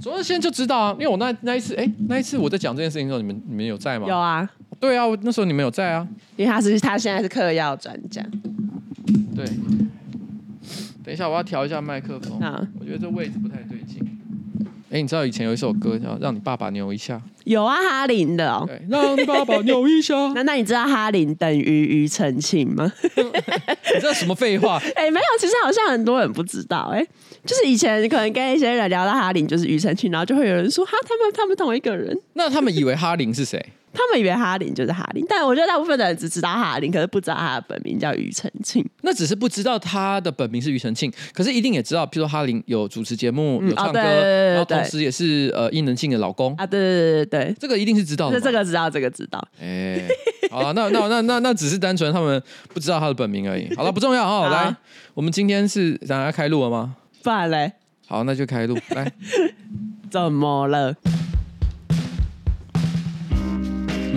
卓乐先就知道啊，因为我那那一次，哎，那一次我在讲这件事情的时候，你们你们有在吗？有啊，对啊，那时候你们有在啊，因为他是他现在是嗑药专家。对，等一下我要调一下麦克风，啊，我觉得这位置不太对劲。哎，你知道以前有一首歌叫《让你爸爸扭一下》？有啊，哈林的哦。对，让你爸爸扭一下。那那你知道哈林等于庾澄庆吗？你知道什么废话？哎，没有，其实好像很多人不知道。哎，就是以前可能跟一些人聊到哈林就是庾澄庆，然后就会有人说哈，他们他们同一个人。那他们以为哈林是谁？他们以为哈林就是哈林，但我觉得大部分的人只知道哈林，可是不知道他的本名叫庾澄庆。那只是不知道他的本名是庾澄庆，可是一定也知道，譬如说哈林有主持节目，有唱歌，然后同时也是呃伊能静的老公啊，对对对对，这个一定是知道的。这个知道，这个知道。哎，好了，那那那那那只是单纯他们不知道他的本名而已。好了，不重要啊。来，我们今天是想要开录了吗？不然嘞。好，那就开录。来，怎么了？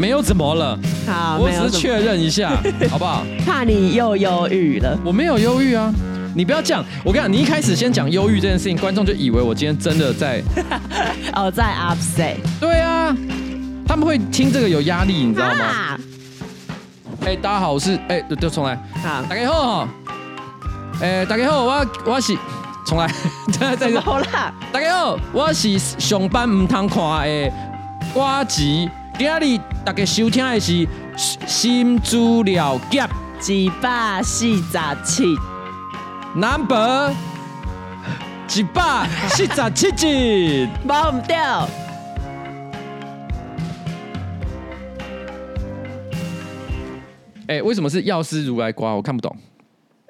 没有怎么了，好，我只是确认一下，好不好？怕你又忧郁了，我没有忧郁啊，你不要这样。我跟你讲，你一开始先讲忧郁这件事情，观众就以为我今天真的在，哦，在 upset。对啊，他们会听这个有压力，你知道吗？哎、欸，大家好，我是哎，就、欸、重来。好，大家好哈。哎、欸，大家好，我我是重来，再再好啦。大家好，我是上班唔通看的瓜吉。今日大家收听的是新资料夹一百四十七，number 一百四十七集，忘唔掉。哎、欸，为什么是药师如来瓜？我看不懂。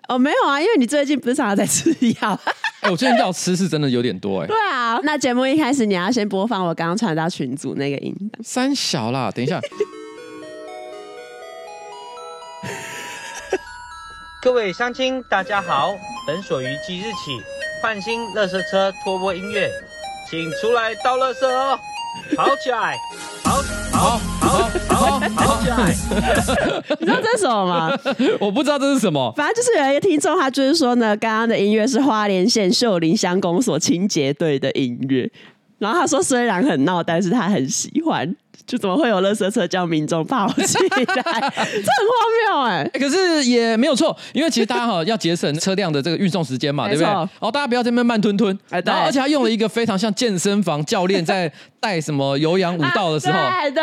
哦，没有啊，因为你最近不是常常在吃药。哎、欸，我最近要吃是真的有点多哎、欸。对啊，那节目一开始你要先播放我刚刚传到群组那个音。三小啦，等一下。各位乡亲，大家好，本所于即日起换新垃圾车拖播音乐，请出来倒垃圾哦，跑起来！好，好，好，你知道这是什么吗？我不知道这是什么。反正就是有一个听众，他就是说呢，刚刚的音乐是花莲县秀林乡公所清洁队的音乐。然后他说，虽然很闹，但是他很喜欢。就怎么会有垃圾车叫民众跑起来？这很荒谬哎！可是也没有错，因为其实大家哈要节省车辆的这个运送时间嘛，对不对？然后大家不要在那边慢吞吞。然后而且他用了一个非常像健身房教练在带什么有氧舞蹈的时候，对对。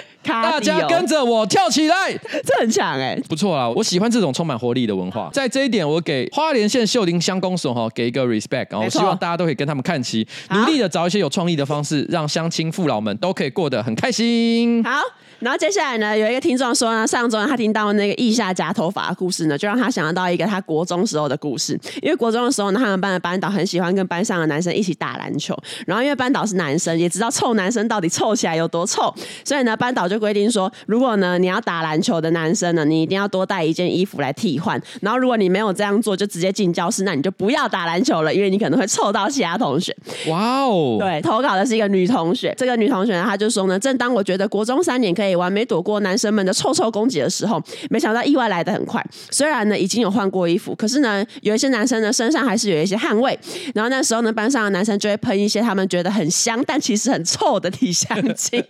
大家跟着我跳起来，这很强哎，不错啊！我喜欢这种充满活力的文化。在这一点，我给花莲县秀林乡公所哈给一个 respect，然后希望大家都可以跟他们看齐，努力的找一些有创意的方式，让乡亲父老们都都可以过得很开心。好。然后接下来呢，有一个听众说呢，上周他听到那个腋下夹头发的故事呢，就让他想到一个他国中时候的故事。因为国中的时候呢，他们班的班导很喜欢跟班上的男生一起打篮球。然后因为班导是男生，也知道臭男生到底臭起来有多臭，所以呢，班导就规定说，如果呢你要打篮球的男生呢，你一定要多带一件衣服来替换。然后如果你没有这样做，就直接进教室，那你就不要打篮球了，因为你可能会臭到其他同学。哇哦！对，投稿的是一个女同学。这个女同学呢，她就说呢，正当我觉得国中三年可以完美躲过男。生们的臭臭攻击的时候，没想到意外来得很快。虽然呢已经有换过衣服，可是呢有一些男生呢身上还是有一些汗味。然后那时候呢班上的男生就会喷一些他们觉得很香但其实很臭的体香剂。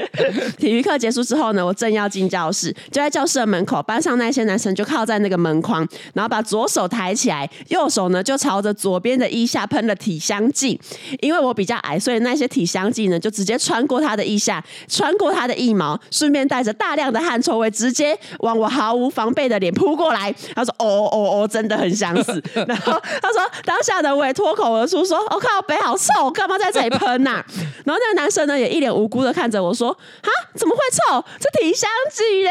体育课结束之后呢，我正要进教室，就在教室的门口，班上那些男生就靠在那个门框，然后把左手抬起来，右手呢就朝着左边的腋下喷了体香剂。因为我比较矮，所以那些体香剂呢就直接穿过他的腋下，穿过他的腋毛，顺便带着大。量的汗臭味直接往我毫无防备的脸扑过来。他说：“哦哦哦，真的很想死。”然后他说：“当下的我也脱口而出说：‘我、哦、靠，北好臭，干嘛在这里喷呐、啊？’然后那个男生呢也一脸无辜的看着我说：‘哈，怎么会臭？这体香剂嘞？’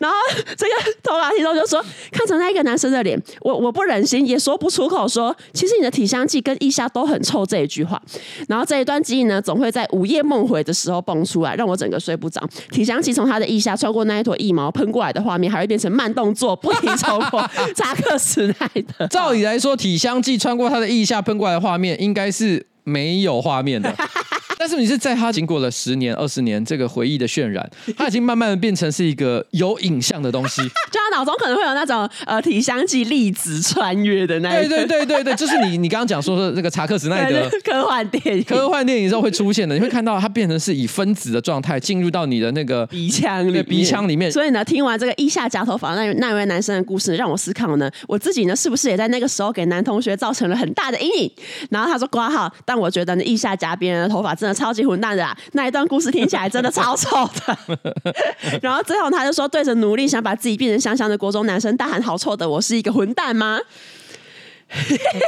然后这个头发听众就说：‘看着那一个男生的脸，我我不忍心，也说不出口说，其实你的体香剂跟腋下都很臭这一句话。’然后这一段记忆呢，总会在午夜梦回的时候蹦出来，让我整个睡不着。体香剂从他的腋下。穿过那一坨腋毛喷过来的画面，还会变成慢动作，不停超过扎克时代的。照理来说，体香剂穿过他的腋下喷过来的画面，应该是没有画面的。但是你是在他经过了十年、二十年这个回忆的渲染，他已经慢慢的变成是一个有影像的东西，就他脑中可能会有那种呃体香剂粒子穿越的那一，对对对对对，就是你你刚刚讲说的那个查克·史奈德科幻电影，科幻电影之后会出现的，你会看到它变成是以分子的状态进入到你的那个鼻腔里鼻腔里面。所以呢，听完这个腋下夹头发那那位男生的故事，让我思考呢，我自己呢是不是也在那个时候给男同学造成了很大的阴影？然后他说挂号，但我觉得呢，腋下夹别人的头发真的超级混蛋的啦，那一段故事听起来真的超臭的。然后最后他就说，对着努力想把自己变成香香的国中男生大喊：“好臭的，我是一个混蛋吗？”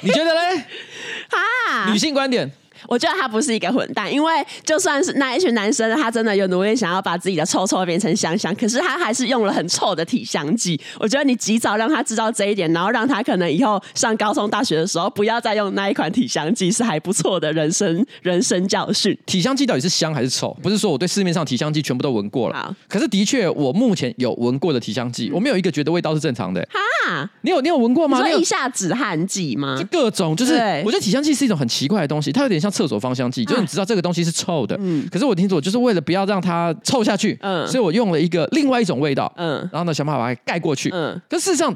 你觉得嘞？啊，女性观点。我觉得他不是一个混蛋，因为就算是那一群男生，他真的有努力想要把自己的臭臭变成香香，可是他还是用了很臭的体香剂。我觉得你及早让他知道这一点，然后让他可能以后上高中、大学的时候不要再用那一款体香剂，是还不错的人生 人生教训。体香剂到底是香还是臭？不是说我对市面上体香剂全部都闻过了，好可是的确我目前有闻过的体香剂，我没有一个觉得味道是正常的。哈，你有你有闻过吗？你说腋下止汗剂吗？就各种，就是我觉得体香剂是一种很奇怪的东西，它有点像。厕所芳香剂，就是你知道这个东西是臭的，嗯，可是我听说，就是为了不要让它臭下去，嗯，所以我用了一个另外一种味道，嗯，然后呢，想办法把它盖过去，嗯，可事实上。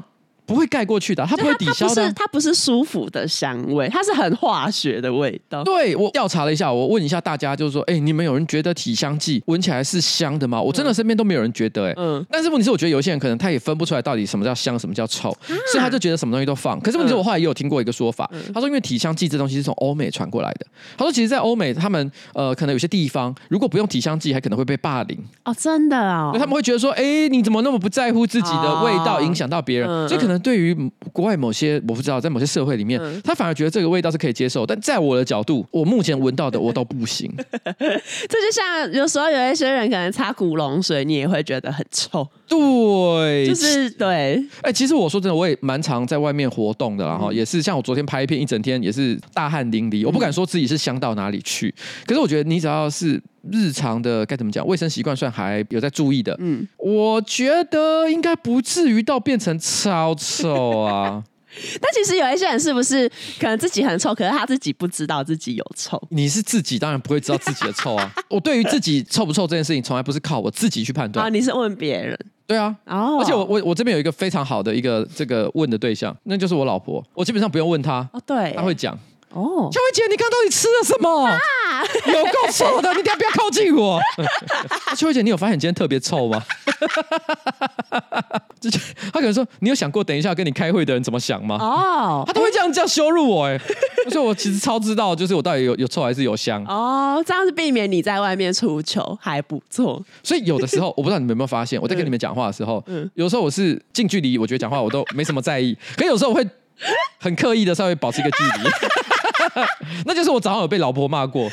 不会盖过去的，它不会抵消的。它不是，它不是舒服的香味，它是很化学的味道。对，我调查了一下，我问一下大家，就是说，哎，你们有人觉得体香剂闻起来是香的吗？我真的身边都没有人觉得，哎，嗯。但是问题是，我觉得有些人可能他也分不出来到底什么叫香，什么叫臭，所以他就觉得什么东西都放。可是问题是我后来也有听过一个说法，他说因为体香剂这东西是从欧美传过来的。他说其实，在欧美他们呃，可能有些地方如果不用体香剂，还可能会被霸凌。哦，真的哦。他们会觉得说，哎，你怎么那么不在乎自己的味道，影响到别人？所以可能对于国外某些我不知道，在某些社会里面，嗯、他反而觉得这个味道是可以接受，但在我的角度，我目前闻到的我都不行。这就像有时候有一些人可能擦古龙水，你也会觉得很臭。对，就是对。哎、欸，其实我说真的，我也蛮常在外面活动的，然后、嗯、也是像我昨天拍一片，一整天也是大汗淋漓。嗯、我不敢说自己是香到哪里去，可是我觉得你只要是日常的该怎么讲，卫生习惯算还有在注意的，嗯，我觉得应该不至于到变成超臭啊。但其实有一些人是不是可能自己很臭，可是他自己不知道自己有臭？你是自己当然不会知道自己的臭啊！我对于自己臭不臭这件事情，从来不是靠我自己去判断啊！你是问别人？对啊，哦，而且我我我这边有一个非常好的一个这个问的对象，那就是我老婆。我基本上不用问她哦，对，她会讲。哦，秋薇姐，你刚刚到底吃了什么？啊、有够臭的！你等下不要靠近我。秋薇姐，你有发现你今天特别臭吗？他可能说，你有想过等一下跟你开会的人怎么想吗？哦，他都会这样这样羞辱我哎。所以我其实超知道，就是我到底有有臭还是有香。哦，这样是避免你在外面出糗，还不错。所以有的时候，我不知道你们有没有发现，我在跟你们讲话的时候，嗯，有时候我是近距离，我觉得讲话我都没什么在意，可有时候我会很刻意的稍微保持一个距离。那就是我早上有被老婆骂过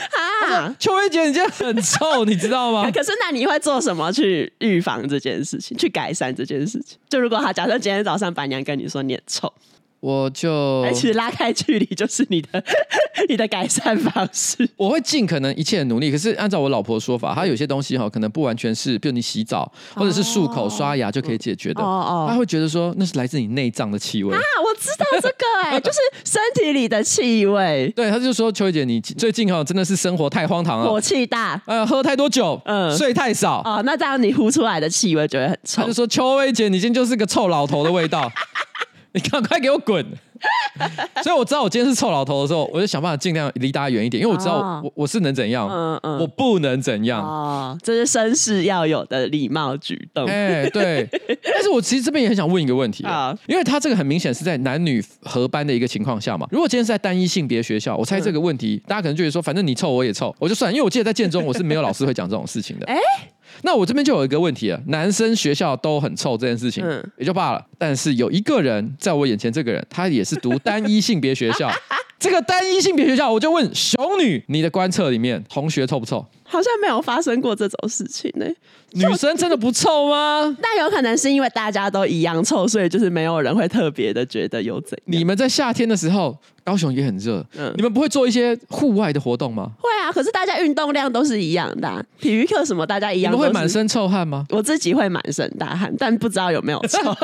啊！秋薇姐，你今天很臭，你知道吗？可是那你会做什么去预防这件事情，去改善这件事情？就如果他假设今天早上板娘跟你说你很臭。我就其实拉开距离就是你的 你的改善方式。我会尽可能一切的努力，可是按照我老婆的说法，她有些东西哈，可能不完全是，比如你洗澡或者是漱口刷牙就可以解决的。哦哦，她会觉得说那是来自你内脏的气味啊！我知道这个哎，就是身体里的气味。对，她就说秋薇姐，你最近哈真的是生活太荒唐了，火气大，呃，喝太多酒，嗯，睡太少。哦，那这样你呼出来的气味就会很臭。她就说秋薇姐，你今天就是个臭老头的味道。你赶快给我滚！所以我知道我今天是臭老头的时候，我就想办法尽量离大家远一点，因为我知道我我是能怎样，嗯嗯，我不能怎样哦，这是绅士要有的礼貌举动。哎，对。但是我其实这边也很想问一个问题啊，因为他这个很明显是在男女合班的一个情况下嘛。如果今天是在单一性别学校，我猜这个问题大家可能就会说，反正你臭我也臭，我就算。因为我记得在建中我是没有老师会讲这种事情的。哎。那我这边就有一个问题了，男生学校都很臭这件事情，也就罢了。但是有一个人在我眼前，这个人他也是读单一性别学校，这个单一性别学校，我就问熊女，你的观测里面同学臭不臭？好像没有发生过这种事情呢。女生真的不臭吗？那有可能是因为大家都一样臭，所以就是没有人会特别的觉得有怎样。你们在夏天的时候，高雄也很热，嗯，你们不会做一些户外的活动吗？会啊，可是大家运动量都是一样的啊，体育课什么大家一样。你们会满身臭汗吗？我自己会满身大汗，但不知道有没有臭。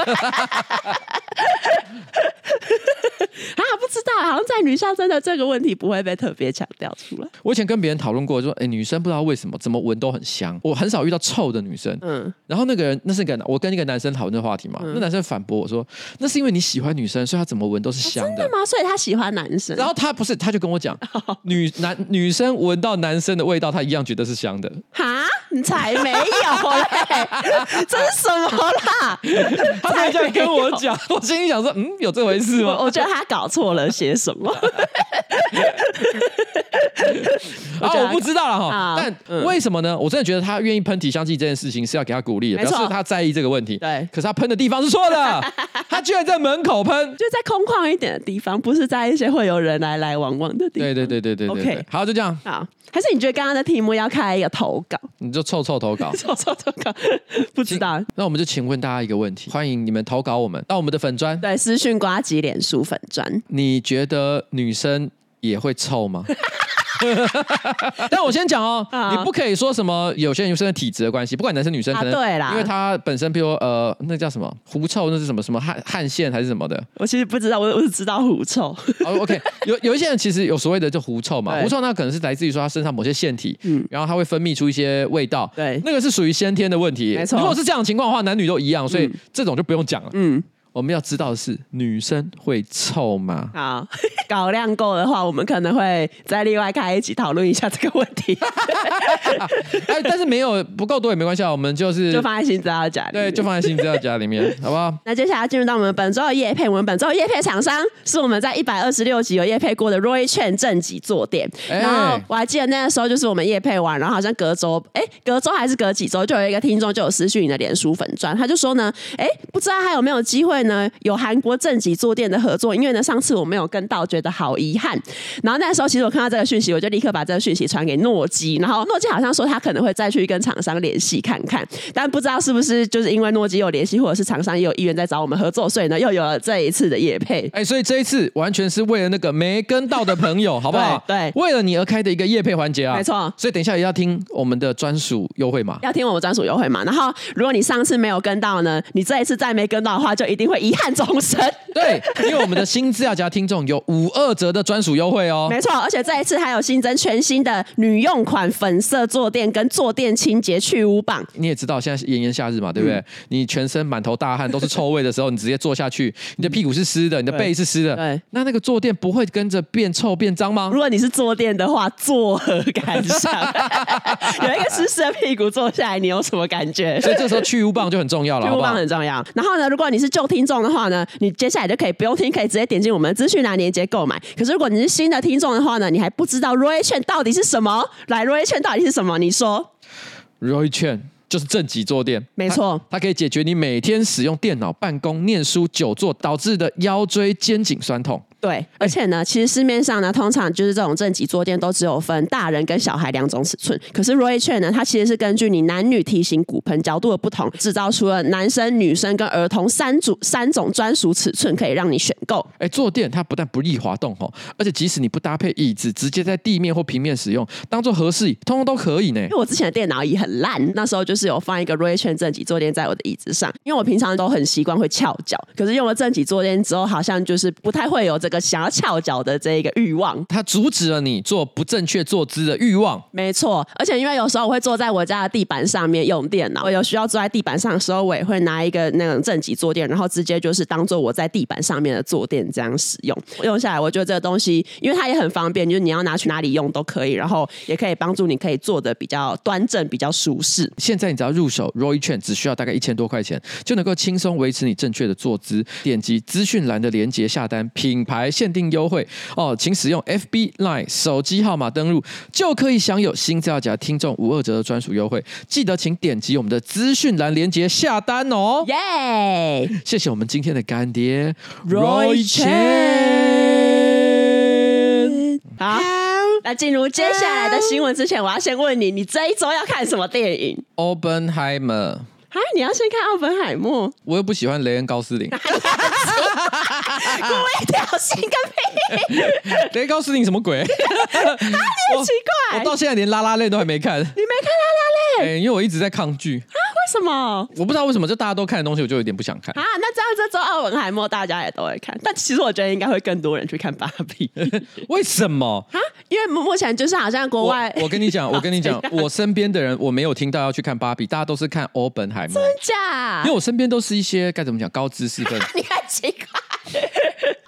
啊，不知道，好像在女校真的这个问题不会被特别强调出来。我以前跟别人讨论过，说，哎，女生不知道为什么怎么闻都很香，我很少遇到臭的女生。嗯，然后那个人，那是个我跟一个男生讨论的话题嘛，嗯、那男生反驳我说，那是因为你喜欢女生，所以他怎么闻都是香的。哦、真的吗？所以他喜欢男生。然后他不是，他就跟我讲，女男女生闻到男生的味道，他一样觉得是香的。哈，你才没有嘞，这是什么啦？他才这样跟我讲，我心里想说，嗯，有这回事吗？我，我觉得他搞错了些什么。啊，我不知道了哈。但为什么呢？我真的觉得他愿意喷体香剂这件事情是要给他鼓励的，表示他在意这个问题。对，可是他喷的地方是错的，他居然在门口喷，就在空旷一点的地方，不是在一些会有人来来往往的地方。对对对对对对。OK，好，就这样。好，还是你觉得刚刚的题目要开一个投稿？你就臭臭投稿，臭臭投稿，不知道。那我们就请问大家一个问题，欢迎你们投稿我们到我们的粉砖，对，私讯瓜吉脸书粉砖。你觉得女生也会臭吗？但我先讲哦，你不可以说什么有些女生的体质的关系，不管男生女生，可能对啦，因为他本身，比如呃，那叫什么狐臭，那是什么什么汗汗腺还是什么的？我其实不知道，我我只知道狐臭。哦，OK，有有一些人其实有所谓的就狐臭嘛，狐臭那可能是来自于说他身上某些腺体，嗯，然后他会分泌出一些味道，对，那个是属于先天的问题，没错。如果是这样的情况的话，男女都一样，所以这种就不用讲了，嗯。我们要知道的是，女生会臭吗？好，搞量够的话，我们可能会再另外开一集讨论一下这个问题。哎，但是没有不够多也没关系啊，我们就是就放在新资料夹里面，对，就放在新资料夹里面，好不好？那接下来进入到我们本周的夜配，我们本周的夜配厂商是我们在一百二十六集有夜配过的 Roy Chen 正脊坐垫。欸、然后我还记得那个时候，就是我们夜配完，然后好像隔周，哎，隔周还是隔几周，就有一个听众就有私讯你的脸书粉钻，他就说呢，哎，不知道还有没有机会。呢有韩国正极坐垫的合作，因为呢上次我没有跟到，觉得好遗憾。然后那时候其实我看到这个讯息，我就立刻把这个讯息传给诺基，然后诺基好像说他可能会再去跟厂商联系看看，但不知道是不是就是因为诺基有联系，或者是厂商也有意愿在找我们合作，所以呢又有了这一次的业配。哎，所以这一次完全是为了那个没跟到的朋友，好不好？对，对为了你而开的一个业配环节啊，没错。所以等一下也要听我们的专属优惠码，要听我们专属优惠码。然后如果你上次没有跟到呢，你这一次再没跟到的话，就一定会遗憾终生。对，因为我们的新资料夹听众有五二折的专属优惠哦。没错，而且这一次还有新增全新的女用款粉色坐垫跟坐垫清洁去污棒。你也知道现在炎炎夏日嘛，对不对？嗯、你全身满头大汗都是臭味的时候，你直接坐下去，你的屁股是湿的，你的背是湿的。对，那那个坐垫不会跟着变臭变脏吗？如果你是坐垫的话，作何感想？有一个湿湿的屁股坐下来，你有什么感觉？所以这时候去污棒就很重要了，去污棒很重要。然后呢，如果你是旧听听众的话呢，你接下来就可以不用听，可以直接点进我们的资讯栏链接购买。可是如果你是新的听众的话呢，你还不知道 Roy 券到底是什么？来，Roy 券到底是什么？你说，Roy 券就是正脊坐垫，没错，它可以解决你每天使用电脑、办公、念书、久坐导致的腰椎、肩颈酸痛。对，而且呢，其实市面上呢，通常就是这种正脊坐垫都只有分大人跟小孩两种尺寸。可是 Roy Chan 呢，它其实是根据你男女体型、骨盆角度的不同，制造出了男生、女生跟儿童三组三种专属尺寸，可以让你选购。哎，坐垫它不但不易滑动哦，而且即使你不搭配椅子，直接在地面或平面使用，当做合适椅，通通都可以呢。因为我之前的电脑椅很烂，那时候就是有放一个 Roy Chan 正脊坐垫在我的椅子上，因为我平常都很习惯会翘脚，可是用了正脊坐垫之后，好像就是不太会有这个想要翘脚的这一个欲望，它阻止了你做不正确坐姿的欲望。没错，而且因为有时候我会坐在我家的地板上面用电脑，我有需要坐在地板上的时候，我也会拿一个那种正极坐垫，然后直接就是当做我在地板上面的坐垫这样使用。用下来，我觉得这个东西，因为它也很方便，就是你要拿去哪里用都可以，然后也可以帮助你可以坐的比较端正、比较舒适。现在你只要入手 Roy 券，只需要大概一千多块钱，就能够轻松维持你正确的坐姿。点击资讯栏的链接下单，品牌限定优惠。哦，请使用 FB Line 手机号码登录，就可以享有新资料夹听众五二折的专属优惠。记得请点击我们的资讯栏连接下单哦。耶!谢谢我们今天的干爹 Roy Chen。好，那进入接下来的新闻之前，我要先问你，你这一周要看什么电影？Oppenheimer。啊！你要先看奥本海默，我又不喜欢雷恩高斯林。故意挑衅个屁！雷恩高斯林什么鬼？啊，你很奇怪，我，我到现在连拉拉链都还没看。你没看拉拉链？哎，因为我一直在抗拒。啊？为什么？我不知道为什么，就大家都看的东西，我就有点不想看啊。那这样这周奥本海默大家也都会看，但其实我觉得应该会更多人去看芭比。为什么啊？因为目前就是好像国外，我，我跟你讲，我跟你讲，我身边的人我没有听到要去看芭比，大家都是看欧本海默。真假？因为我身边都是一些该怎么讲高知识分子。你看奇怪。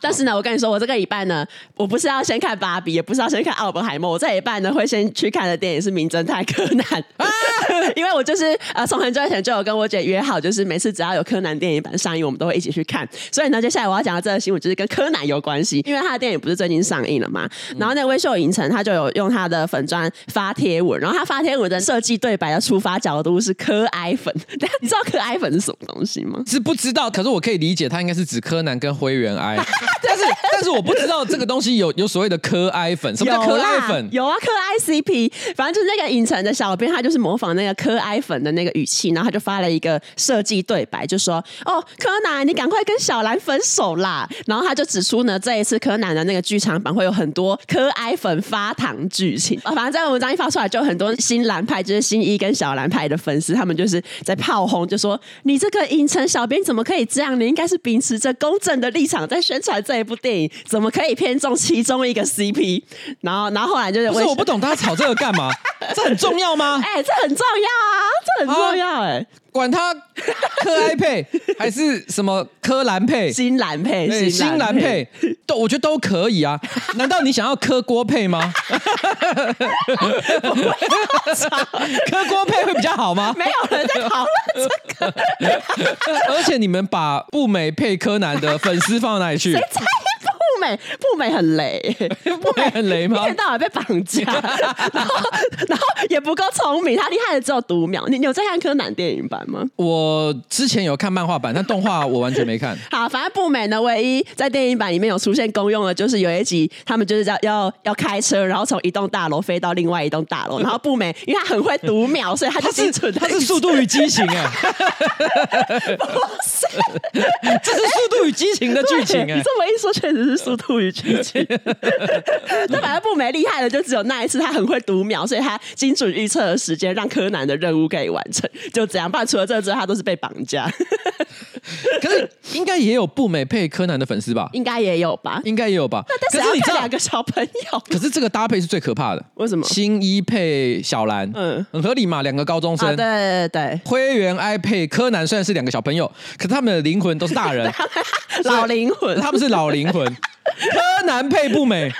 但是呢，我跟你说，我这个礼拜呢，我不是要先看芭比，也不是要先看奥本海默，我这一半呢会先去看的电影是《名侦探柯南》啊，因为我就是呃从很久以前就有跟我姐约好，就是每次只要有柯南电影版上映，我们都会一起去看。所以呢，接下来我要讲的这个新闻就是跟柯南有关系，因为他的电影不是最近上映了嘛，然后那微秀影城他就有用他的粉砖发贴文，然后他发贴文的设计对白的出发角度是柯哀粉，你知道柯哀粉是什么东西吗？是不知道，可是我可以理解，他应该是指柯南跟灰原哀。但是，但是我不知道这个东西有有所谓的柯哀粉，什么叫柯哀粉？有啊，柯哀 CP，反正就是那个影城的小编，他就是模仿那个柯哀粉的那个语气，然后他就发了一个设计对白，就说：“哦，柯南，你赶快跟小兰分手啦！”然后他就指出呢，这一次柯南的那个剧场版会有很多柯哀粉发糖剧情啊。反正这个文章一发出来，就很多新兰派，就是新一跟小兰派的粉丝，他们就是在炮轰，就说：“你这个影城小编怎么可以这样？你应该是秉持着公正的立场在宣传。”这一部电影怎么可以偏重其中一个 CP？然后，然后后来就是，不是我不懂大家吵这个干嘛？这很重要吗？哎、欸，这很重要啊，这很重要哎、欸。管他柯 哀配还是什么柯蓝配、新蓝配、新蓝配，都我觉得都可以啊。难道你想要柯郭配吗？柯郭配会比较好吗？没有人在讨论这个。而且你们把步美配柯南的粉丝放到哪里去？步美步美很雷，步美很雷吗？一天到晚被绑架，然后然后也不够聪明，他厉害的只有读秒。你你有在看柯南电影版吗？我之前有看漫画版，但动画我完全没看。好，反正步美呢，唯一在电影版里面有出现功用的，就是有一集他们就是要要要开车，然后从一栋大楼飞到另外一栋大楼，然后步美因为他很会读秒，所以他就精准。他是速度与激情哎，不是，这是速度与激情的剧情哎。你这么一说，确实是。速度与激情，那反正步美厉害的就只有那一次，他很会读秒，所以他精准预测的时间，让柯南的任务可以完成。就这样，不然除了这个之外，他都是被绑架。可是应该也有步美配柯南的粉丝吧？应该也有吧？应该也有吧？但是两个小朋友，可是这个搭配是最可怕的。为什么？新一配小兰，嗯，很合理嘛？两个高中生，啊、对对对。灰原哀配柯南虽然是两个小朋友，可是他们的灵魂都是大人，老灵魂，他们是老灵魂。柯南配不美，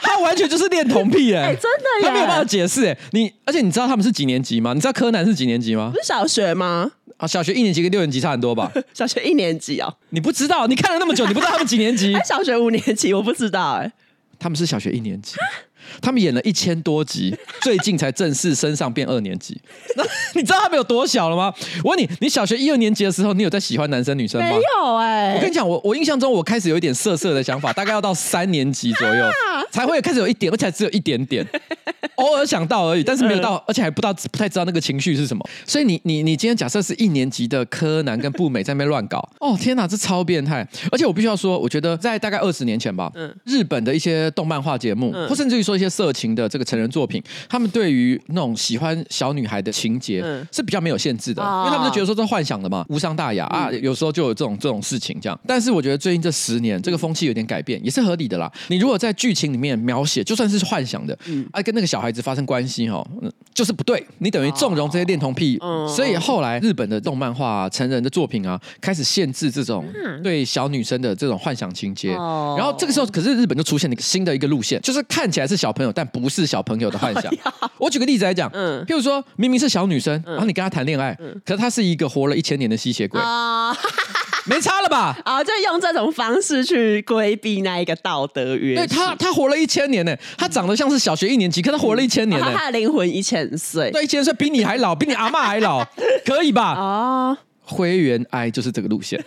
他完全就是恋童癖哎、欸，真的，他没有办法解释哎、欸。你而且你知道他们是几年级吗？你知道柯南是几年级吗？不是小学吗？啊，小学一年级跟六年级差很多吧？小学一年级哦，你不知道？你看了那么久，你不知道他们几年级？小学五年级，我不知道哎、欸。他们是小学一年级。他们演了一千多集，最近才正式升上变二年级。那你知道他们有多小了吗？我问你，你小学一二年级的时候，你有在喜欢男生女生吗？没有哎、欸。我跟你讲，我我印象中我开始有一点色色的想法，大概要到三年级左右才会开始有一点，而且只有一点点，偶尔想到而已，但是没有到，而且还不知道不太知道那个情绪是什么。所以你你你今天假设是一年级的柯南跟步美在那边乱搞，哦天哪，这超变态！而且我必须要说，我觉得在大概二十年前吧，嗯，日本的一些动漫化节目，或甚至于说一些色情的这个成人作品，他们对于那种喜欢小女孩的情节是比较没有限制的，因为他们就觉得说这是幻想的嘛，无伤大雅啊，有时候就有这种这种事情这样。但是我觉得最近这十年，这个风气有点改变，也是合理的啦。你如果在剧情里面描写，就算是幻想的，啊，跟那个小孩子发生关系哈，就是不对，你等于纵容这些恋童癖。所以后来日本的动漫画成人的作品啊，开始限制这种对小女生的这种幻想情节。然后这个时候，可是日本就出现了一个新的一个路线，就是看起来是小朋友，但不是小朋友的幻想。我举个例子来讲，嗯，譬如说明明是小女生，然后你跟她谈恋爱，可是她是一个活了一千年的吸血鬼。没差了吧？啊，就用这种方式去规避那一个道德约。对他，他活了一千年呢，他长得像是小学一年级，可他活了一千年呢，嗯哦、他的灵魂一千岁，对，一千岁比你还老，比你阿妈还老，可以吧？哦，灰原哀就是这个路线，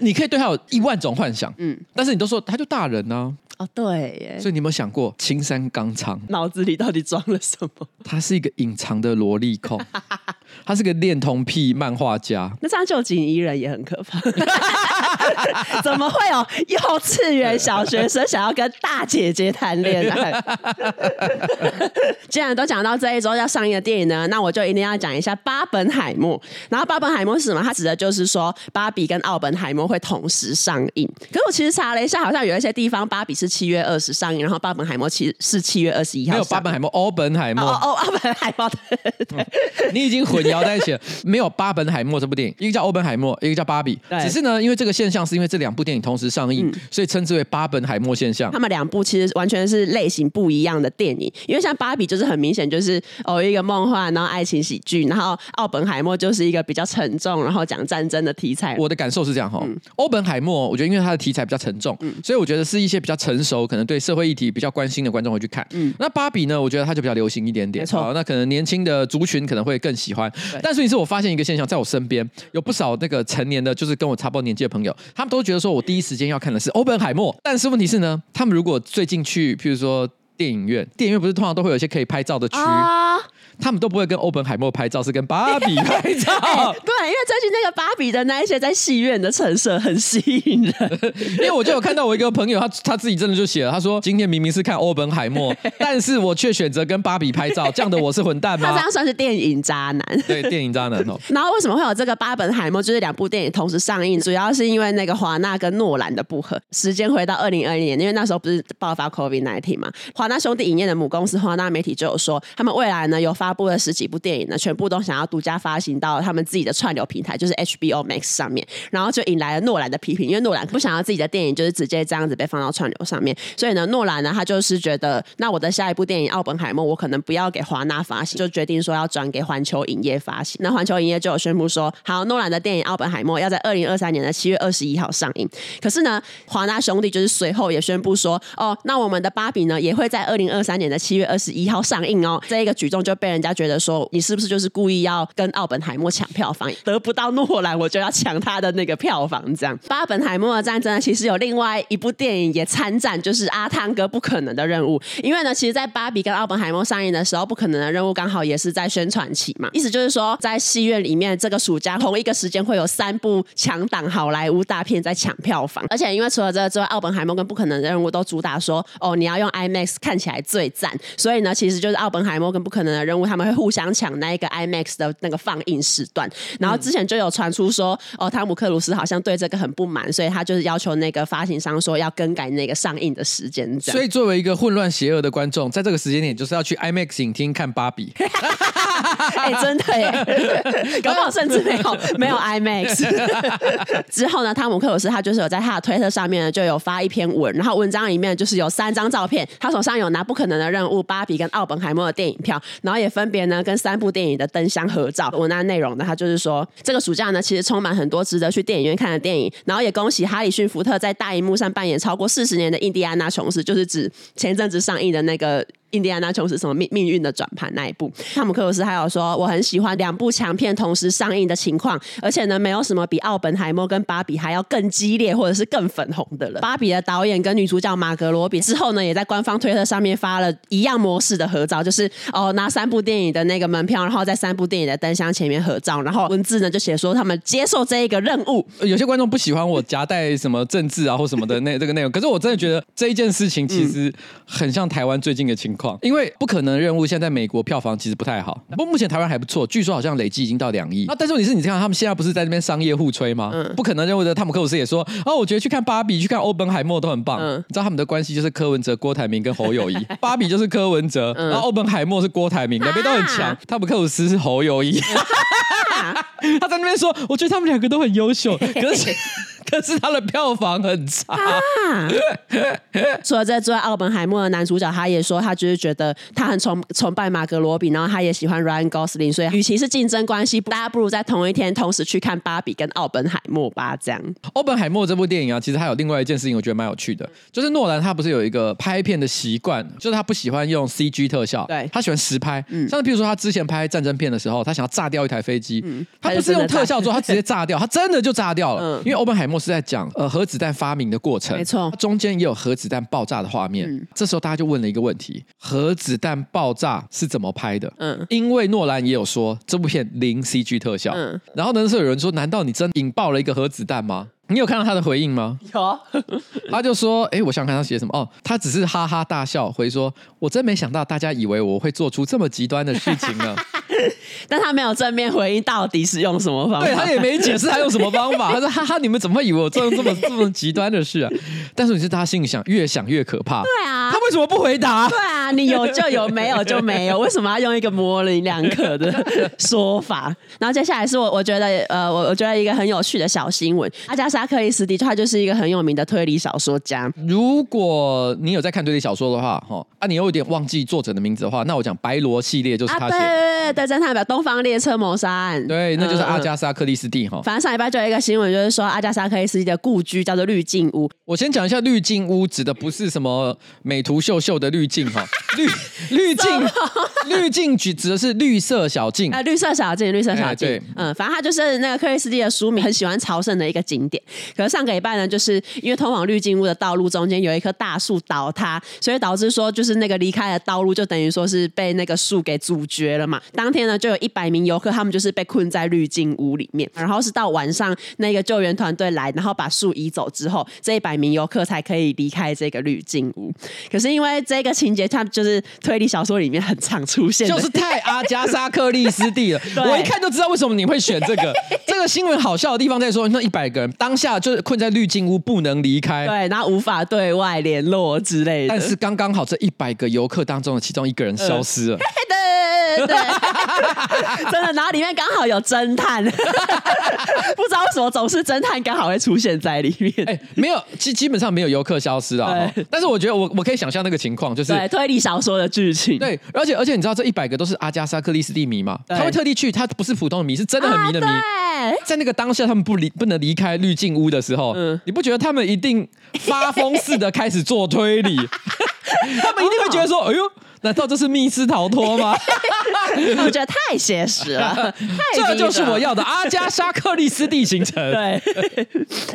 你可以对他有一万种幻想，嗯，但是你都说他就大人呢、啊。哦，对耶，所以你有没有想过青山刚昌脑子里到底装了什么？他是一个隐藏的萝莉控。他是个恋童癖漫画家。那这样臼井仪人也很可怕。怎么会有幼稚园小学生想要跟大姐姐谈恋爱？既然都讲到这一周要上映的电影呢，那我就一定要讲一下《巴本海默》。然后《巴本海默》是什么？它指的就是说，芭比跟奥本海默会同时上映。可是我其实查了一下，好像有一些地方芭比是七月二十上映，然后巴本海默其实是七月二十一号。没有巴本海默，奥本海默。哦哦，奥本海默。你已经混淆在一起了。没有巴本海默这部电影，一个叫欧本海默，一个叫芭比。只是呢，因为这个现象是因为这两部电影同时上映，嗯、所以称之为巴本海默现象。他们两部其实完全是类型不一样的电影，因为像芭比就是很明显就是哦一个梦幻，然后爱情喜剧，然后奥本海默就是一个比较沉重，然后讲战争的题材。我的感受是这样哈，欧、嗯、本海默我觉得因为它的题材比较沉重，嗯、所以我觉得是一些比较成熟，可能对社会议题比较关心的观众会去看。嗯，那芭比呢，我觉得它就比较流行一点点，没错。那可能年轻的族群可能会更喜欢。但是你是我发现一个现象，在我身边有不少那个成年的，就是跟我差不多年纪的朋友，他们都觉得说我第一时间要看的是欧本海默。但是问题是呢，他们如果最近去，譬如说电影院，电影院不是通常都会有一些可以拍照的区。啊他们都不会跟欧本海默拍照，是跟芭比 拍照。欸、对，因为最近那个芭比的那一些在戏院的陈设很吸引人。因为我就有看到我一个朋友，他他自己真的就写了，他说今天明明是看欧本海默，但是我却选择跟芭比拍照，这样的我是混蛋吗？他这样算是电影渣男。对，电影渣男哦。然后为什么会有这个巴本海默？就是两部电影同时上映，主要是因为那个华纳跟诺兰的不合。时间回到二零二零年，因为那时候不是爆发 COVID-19 嘛，华纳兄弟影业的母公司华纳媒体就有说，他们未来呢有发发布了十几部。电影呢，全部都想要独家发行到他们自己的串流平台，就是 HBO Max 上面，然后就引来了诺兰的批评，因为诺兰不想要自己的电影就是直接这样子被放到串流上面，所以呢，诺兰呢，他就是觉得，那我的下一部电影《奥本海默》，我可能不要给华纳发行，就决定说要转给环球影业发行。那环球影业就有宣布说，好，诺兰的电影《奥本海默》要在二零二三年的七月二十一号上映。可是呢，华纳兄弟就是随后也宣布说，哦，那我们的芭比呢，也会在二零二三年的七月二十一号上映哦。这一个举动就被人人家觉得说，你是不是就是故意要跟奥本海默抢票房？得不到诺兰，我就要抢他的那个票房。这样，巴本海默的战争呢，其实有另外一部电影也参战，就是阿汤哥不可能的任务。因为呢，其实，在芭比跟奥本海默上映的时候，不可能的任务刚好也是在宣传期嘛。意思就是说，在戏院里面，这个暑假同一个时间会有三部强档好莱坞大片在抢票房。而且，因为除了这个之外，奥本海默跟不可能的任务都主打说，哦，你要用 IMAX 看起来最赞。所以呢，其实就是奥本海默跟不可能的任务，他们会互相抢那一个 IMAX 的那个放映时段，然后之前就有传出说，哦，汤姆克鲁斯好像对这个很不满，所以他就是要求那个发行商说要更改那个上映的时间。所以作为一个混乱邪恶的观众，在这个时间点就是要去 IMAX 影厅看芭比。哎、欸，真的耶，搞不好甚至没有没有 IMAX。之后呢，汤姆克鲁斯他就是有在他的推特上面呢就有发一篇文，然后文章里面就是有三张照片，他手上有拿不可能的任务、芭比跟奥本海默的电影票，然后也分别呢跟三部电影的灯箱合照。我那内容呢，他就是说这个暑假呢其实充满很多值得去电影院看的电影，然后也恭喜哈里逊福特在大荧幕上扮演超过四十年的印第安纳琼斯，就是指前阵子上映的那个。印第安纳琼斯什么命命运的转盘那一部，汤姆克鲁斯还有说我很喜欢两部强片同时上映的情况，而且呢，没有什么比奥本海默跟芭比还要更激烈或者是更粉红的了。芭比的导演跟女主角玛格罗比之后呢，也在官方推特上面发了一样模式的合照，就是哦拿三部电影的那个门票，然后在三部电影的灯箱前面合照，然后文字呢就写说他们接受这一个任务。有些观众不喜欢我夹带什么政治啊或什么的那这个内容，可是我真的觉得这一件事情其实很像台湾最近的情况。因为不可能任务现在美国票房其实不太好，不过目前台湾还不错，据说好像累计已经到两亿。那但是问题是你看他们现在不是在那边商业互吹吗？嗯，不可能任务的汤姆克鲁斯也说，哦，我觉得去看芭比、去看欧本海默都很棒。嗯，你知道他们的关系就是柯文哲、郭台铭跟侯友谊，芭比就是柯文哲，然后欧本海默是郭台铭，两边都很强。汤姆克鲁斯是侯友谊，他在那边说，我觉得他们两个都很优秀，可是。可是他的票房很差。啊、除了这之外，奥本海默的男主角他也说，他就是觉得他很崇崇拜马格罗比，然后他也喜欢 Ryan Gosling，所以与其是竞争关系，大家不如在同一天同时去看芭比跟奥本海默吧。这样，奥本海默这部电影啊，其实还有另外一件事情，我觉得蛮有趣的，就是诺兰他不是有一个拍片的习惯，就是他不喜欢用 CG 特效，对，他喜欢实拍。嗯，像是比如说他之前拍战争片的时候，他想要炸掉一台飞机，嗯，他不是用特效做，他直接炸掉，他真的就炸掉了。嗯，因为奥本海默。是在讲呃核子弹发明的过程，没错，中间也有核子弹爆炸的画面。嗯、这时候大家就问了一个问题：核子弹爆炸是怎么拍的？嗯，因为诺兰也有说这部片零 CG 特效。嗯，然后那时候有人说：难道你真引爆了一个核子弹吗？你有看到他的回应吗？有啊，他就说：“哎，我想看他写什么哦。”他只是哈哈大笑，回说：“我真没想到大家以为我会做出这么极端的事情呢。”但他没有正面回应，到底是用什么方法？对，他也没解释他用什么方法。他说：“哈哈，你们怎么会以为我做这么 这么极端的事啊？”但是你是他心里想，越想越可怕。对啊，他为什么不回答？对啊，你有就有，没有就没有，为什么要用一个模棱两可的说法？然后接下来是我我觉得呃，我我觉得一个很有趣的小新闻，阿加莎·克里斯蒂，他就是一个很有名的推理小说家。如果你有在看推理小说的话，哈啊，你有点忘记作者的名字的话，那我讲白罗系列就是他写的。对对对，侦探表。东方列车谋杀案，对，那就是阿加莎·克里斯蒂哈、嗯。反正上礼拜就有一个新闻，就是说阿加莎·克里斯蒂的故居叫做滤镜屋。我先讲一下滤镜屋指的不是什么美图秀秀的滤镜哈，滤滤 镜滤镜指指的是绿色小径啊，绿色小径，绿色小径。对，嗯，反正他就是那个克里斯蒂的书名，很喜欢朝圣的一个景点。可是上个礼拜呢，就是因为通往绿镜屋的道路中间有一棵大树倒塌，所以导致说就是那个离开的道路就等于说是被那个树给阻绝了嘛。当天呢，就有。一百名游客，他们就是被困在绿镜屋里面，然后是到晚上那个救援团队来，然后把树移走之后，这一百名游客才可以离开这个绿镜屋。可是因为这个情节，它就是推理小说里面很常出现，就是太 阿加莎克利斯蒂了。我一看就知道为什么你会选这个。这个新闻好笑的地方在说，那一百个人当下就是困在滤镜屋不能离开，对，然后无法对外联络之类的。但是刚刚好这一百个游客当中的其中一个人消失了。呃对，真的，然后里面刚好有侦探，不知道为什么总是侦探刚好会出现在里面。哎，没有，基基本上没有游客消失啊。但是我觉得我我可以想象那个情况，就是对推理小说的剧情。对，而且而且你知道这一百个都是阿加莎克里斯蒂迷嘛？他会特地去，他不是普通的迷，是真的很迷的迷。在那个当下，他们不离不能离开滤镜屋的时候，嗯，你不觉得他们一定发疯似的开始做推理？他们一定会觉得说，哎呦。难道这是密室逃脱吗？我觉得太写实了，这就是我要的阿加莎克里斯蒂行程。对，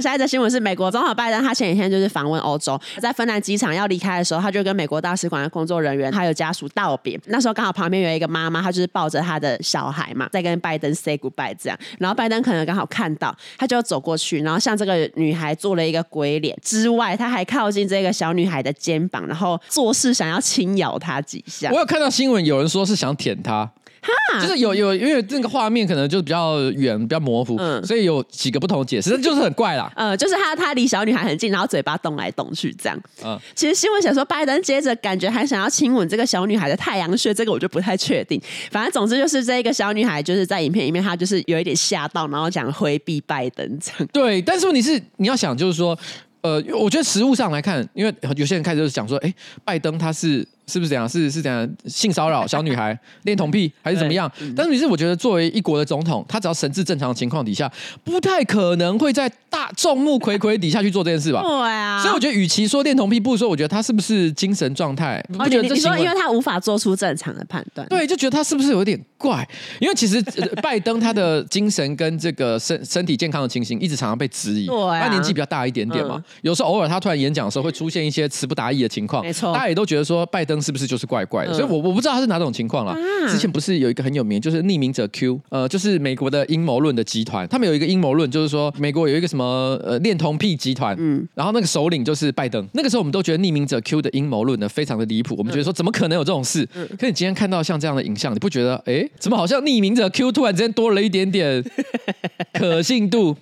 下一则新闻是美国总统拜登，他前几天就是访问欧洲，在芬兰机场要离开的时候，他就跟美国大使馆的工作人员还有家属道别。那时候刚好旁边有一个妈妈，她就是抱着她的小孩嘛，在跟拜登 say goodbye 这样。然后拜登可能刚好看到，他就走过去，然后向这个女孩做了一个鬼脸之外，他还靠近这个小女孩的肩膀，然后做事想要轻咬她几下。我有看到新闻，有人说是想舔他，哈就是有有，因为那个画面可能就是比较远、比较模糊，嗯，所以有几个不同的解释，但就是很怪啦。呃，就是他他离小女孩很近，然后嘴巴动来动去这样。嗯，其实新闻写说拜登接着感觉还想要亲吻这个小女孩的太阳穴，这个我就不太确定。反正总之就是这一个小女孩就是在影片里面，她就是有一点吓到，然后讲回避拜登这样。对，但是问题是你要想就是说，呃，我觉得实物上来看，因为有些人开始就是讲说，哎，拜登他是。是不是这样？是是这样？性骚扰 小女孩、恋童癖还是怎么样？嗯、但是，你是我觉得作为一国的总统，他只要神志正常的情况底下，不太可能会在大众目睽睽底下去做这件事吧？对啊。所以我觉得，与其说恋童癖，不如说我觉得他是不是精神状态？我觉得这？你说，因为他无法做出正常的判断。对，就觉得他是不是有点怪？因为其实拜登他的精神跟这个身身体健康的情形一直常常被质疑。对、啊。他年纪比较大一点点嘛，嗯、有时候偶尔他突然演讲的时候会出现一些词不达意的情况。没错。大家也都觉得说拜登是不是就是怪怪的？所以我我不知道他是哪种情况了。之前不是有一个很有名，就是匿名者 Q，呃，就是美国的阴谋论的集团，他们有一个阴谋论，就是说美国有一个什么呃恋童癖集团，嗯，然后那个首领就是拜登。那个时候我们都觉得匿名者 Q 的阴谋论呢非常的离谱，我们觉得说怎么可能有这种事？可你今天看到像这样的影像，你不觉得哎，怎么好像匿名者 Q 突然之间多了一点点 可信度？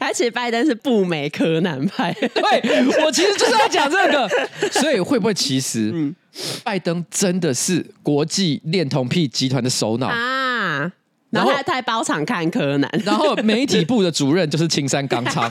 而且拜登是不美柯南派，对，我其实就是要讲这个，所以会不会其实？嗯拜登真的是国际恋童癖集团的首脑啊！然后他还包场看柯南，然后媒体部的主任就是青山刚昌。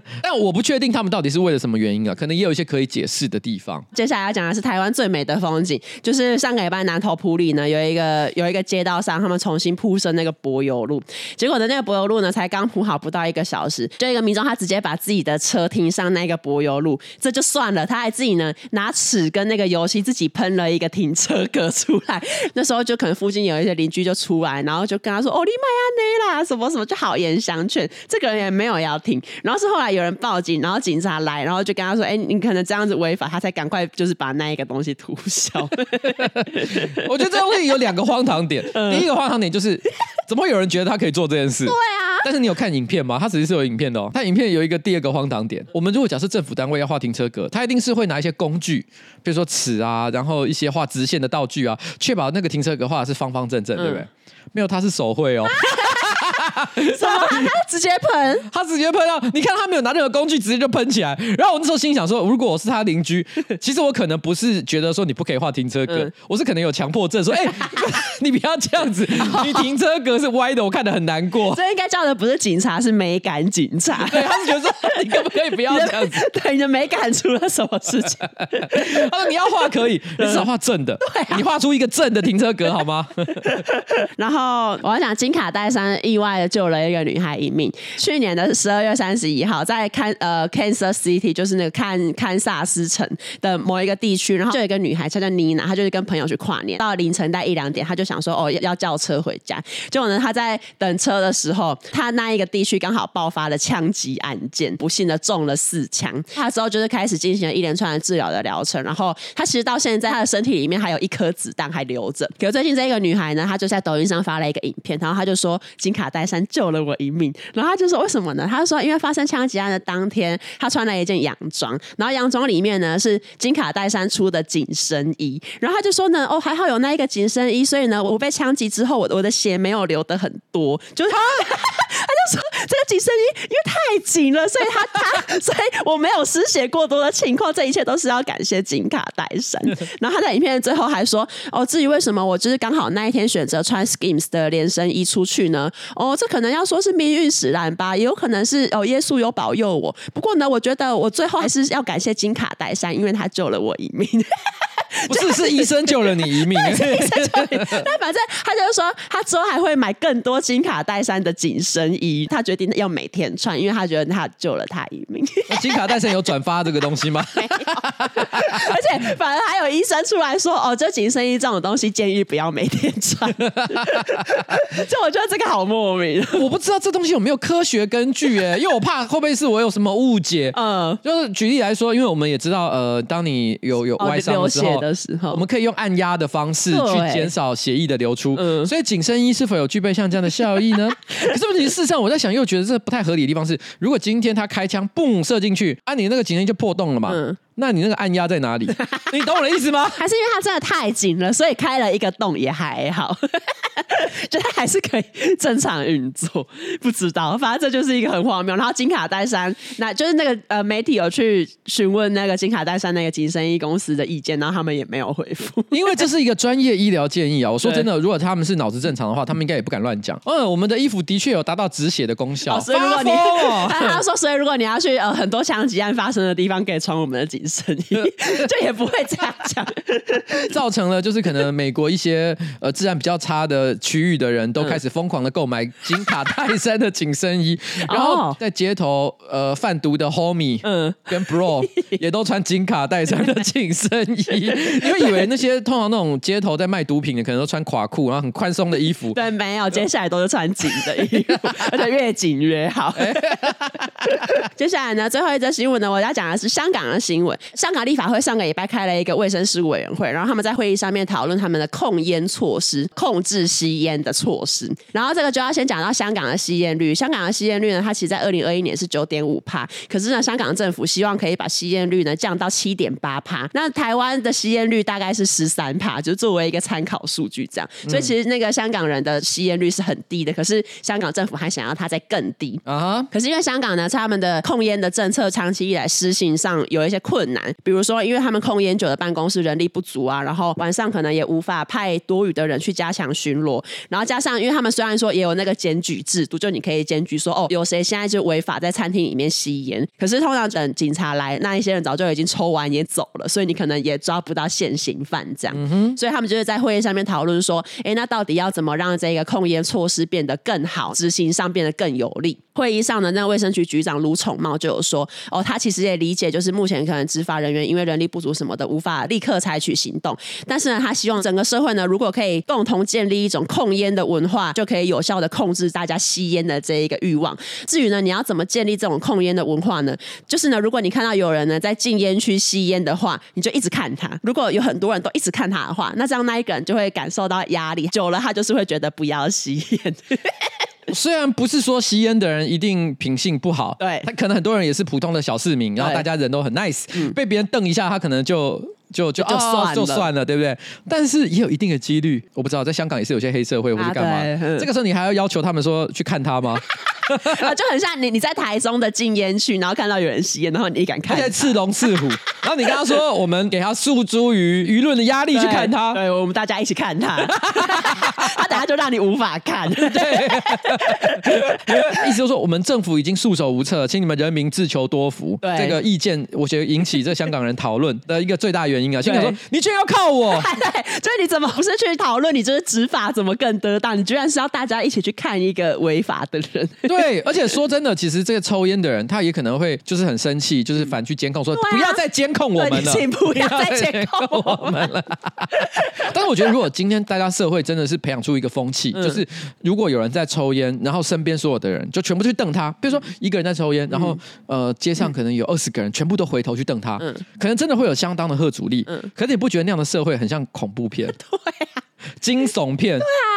但我不确定他们到底是为了什么原因啊？可能也有一些可以解释的地方。接下来要讲的是台湾最美的风景，就是上个礼拜南投埔里呢，有一个有一个街道上，他们重新铺设那个柏油路，结果的那个柏油路呢，才刚铺好不到一个小时，就一个民众他直接把自己的车停上那个柏油路，这就算了，他还自己呢拿尺跟那个油漆自己喷了一个停车格出来。那时候就可能附近有一些邻居就出来，然后就跟他说：“哦，你买啊，内啦，什么什么，就好言相劝。”这个人也没有要停，然后之后。来有人报警，然后警察来，然后就跟他说：“哎、欸，你可能这样子违法。”他才赶快就是把那一个东西涂消。我觉得这东西有两个荒唐点。第一个荒唐点就是，怎么会有人觉得他可以做这件事？对啊。但是你有看影片吗？他其实是有影片的哦。他影片有一个第二个荒唐点。我们如果假设政府单位要画停车格，他一定是会拿一些工具，比如说尺啊，然后一些画直线的道具啊，确保那个停车格画的是方方正正，对不对？没有，他是手绘哦。什么？他直接喷？他直接喷到？你看他没有拿任何工具，直接就喷起来。然后我那时候心想说，如果我是他邻居，其实我可能不是觉得说你不可以画停车格，嗯、我是可能有强迫症，说哎、欸，你不要这样子，你停车格是歪的，我看得很难过。这应该叫的不是警察，是美感警察。对，他是觉得说你可不可以不要这样子？对，你的美感出了什么事情？他说你要画可以，你至少画正的，对啊、你画出一个正的停车格好吗？然后我要讲金卡戴珊意外救了一个女孩一命。去年的十二月三十一号，在堪呃 Kansas City，就是那个堪堪萨斯城的某一个地区，然后就有一个女孩，她叫妮娜，她就是跟朋友去跨年，到凌晨大概一两点，她就想说哦要要叫车回家。结果呢，她在等车的时候，她那一个地区刚好爆发了枪击案件，不幸的中了四枪。她之后就是开始进行了一连串的治疗的疗程，然后她其实到现在她的身体里面还有一颗子弹还留着。可是最近这个女孩呢，她就在抖音上发了一个影片，然后她就说金卡戴救了我一命，然后他就说为什么呢？他就说因为发生枪击案的当天，他穿了一件洋装，然后洋装里面呢是金卡戴珊出的紧身衣，然后他就说呢，哦还好有那一个紧身衣，所以呢我被枪击之后，我我的血没有流的很多，就是，就说这个紧身衣因为太紧了，所以他他 所以我没有失血过多的情况，这一切都是要感谢金卡戴珊。然后他在影片最后还说，哦至于为什么我就是刚好那一天选择穿 Skims 的连身衣出去呢？哦，这可能要说是命运使然吧，也有可能是哦，耶稣有保佑我。不过呢，我觉得我最后还是要感谢金卡戴珊，因为他救了我一命。不是，是医生救了你一命。对，医生救了你。但反正他就是说，他之后还会买更多金卡戴珊的紧身衣。他决定要每天穿，因为他觉得他救了他一命。金卡戴珊有转发这个东西吗？没有。而且，反而还有医生出来说：“哦，这紧身衣这种东西，建议不要每天穿。”就我觉得这个好莫名。我不知道这东西有没有科学根据哎，因为我怕会不会是我有什么误解。嗯，就是举例来说，因为我们也知道，呃，当你有有外伤的时候。的时候，我们可以用按压的方式去减少血液的流出。嗯，所以紧身衣是否有具备像这样的效益呢？可是问题事实上，我在想，又觉得这不太合理的地方是，如果今天他开枪，嘣射进去，啊，你那个警铃就破洞了嘛？那你那个按压在哪里？你懂我的意思吗？还是因为它真的太紧了，所以开了一个洞也还好，就它还是可以正常运作。不知道，反正这就是一个很荒谬。然后金卡戴珊，那就是那个呃媒体有去询问那个金卡戴珊那个紧身衣公司的意见，然后他们也没有回复，因为这是一个专业医疗建议啊。我说真的，如果他们是脑子正常的话，他们应该也不敢乱讲。嗯，我们的衣服的确有达到止血的功效。所以如果你他说，所以如果你要去呃很多枪击案发生的地方，可以穿我们的紧。声音 就也不会这样讲，造成了就是可能美国一些呃治安比较差的区域的人都开始疯狂的购买金卡戴珊的紧身衣，然后在街头呃贩毒的 homie 嗯。跟 bro 也都穿金卡戴珊的紧身衣，因为以为那些通常那种街头在卖毒品的可能都穿垮裤，然后很宽松的衣服，对，没有，接下来都是穿紧的衣服，而且越紧越好。接下来呢，最后一则新闻呢，我要讲的是香港的新闻。香港立法会上个礼拜开了一个卫生事务委员会，然后他们在会议上面讨论他们的控烟措施、控制吸烟的措施。然后这个就要先讲到香港的吸烟率。香港的吸烟率呢，它其实在二零二一年是九点五帕，可是呢，香港政府希望可以把吸烟率呢降到七点八帕。那台湾的吸烟率大概是十三帕，就作为一个参考数据这样。所以其实那个香港人的吸烟率是很低的，可是香港政府还想要它再更低啊。可是因为香港呢，他们的控烟的政策长期以来施行上有一些困。难，比如说，因为他们控烟酒的办公室人力不足啊，然后晚上可能也无法派多余的人去加强巡逻，然后加上，因为他们虽然说也有那个检举制度，就你可以检举说，哦，有谁现在就违法在餐厅里面吸烟，可是通常等警察来，那一些人早就已经抽完也走了，所以你可能也抓不到现行犯这样。所以他们就是在会议上面讨论说，哎，那到底要怎么让这个控烟措施变得更好，执行上变得更有利？会议上的那个卫生局局长卢宠茂就有说，哦，他其实也理解，就是目前可能执法人员因为人力不足什么的，无法立刻采取行动。但是呢，他希望整个社会呢，如果可以共同建立一种控烟的文化，就可以有效的控制大家吸烟的这一个欲望。至于呢，你要怎么建立这种控烟的文化呢？就是呢，如果你看到有人呢在禁烟区吸烟的话，你就一直看他。如果有很多人都一直看他的话，那这样那一个人就会感受到压力，久了他就是会觉得不要吸烟。虽然不是说吸烟的人一定品性不好，对，他可能很多人也是普通的小市民，然后大家人都很 nice，嗯，被别人瞪一下，他可能就。就就就算了，哦，就算了，对不对？但是也有一定的几率，我不知道，在香港也是有些黑社会或者干嘛，啊。这个时候你还要要求他们说去看他吗？就很像你你在台中的禁烟区，然后看到有人吸烟，然后你敢看？在刺龙刺虎，然后你跟他说，我们给他诉诸于舆论的压力去看他，对，我们大家一起看他，他等下就让你无法看。对，意思就是说，我们政府已经束手无策，请你们人民自求多福。对，这个意见，我觉得引起这香港人讨论的一个最大原因。应该说，你居然要靠我？对，所以你怎么不是去讨论你这个执法怎么更得当？你居然是要大家一起去看一个违法的人？对，而且说真的，其实这个抽烟的人，他也可能会就是很生气，就是反去监控，说不要再监控我们了，请不要再监控我们了。但是我觉得，如果今天大家社会真的是培养出一个风气，就是如果有人在抽烟，然后身边所有的人就全部去瞪他，比如说一个人在抽烟，然后呃街上可能有二十个人全部都回头去瞪他，可能真的会有相当的贺阻力。嗯，可是你不觉得那样的社会很像恐怖片？对啊，惊悚片。对啊，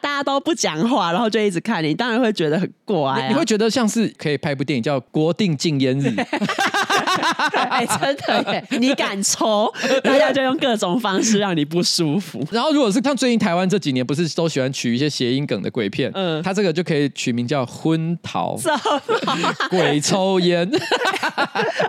大家都不讲话，然后就一直看你，当然会觉得很怪啊。你会觉得像是可以拍一部电影叫《国定禁烟日》。哎，真的耶！你敢抽，大家就用各种方式让你不舒服。然后，如果是像最近台湾这几年，不是都喜欢取一些谐音梗的鬼片？嗯，他这个就可以取名叫“昏桃”，鬼抽烟。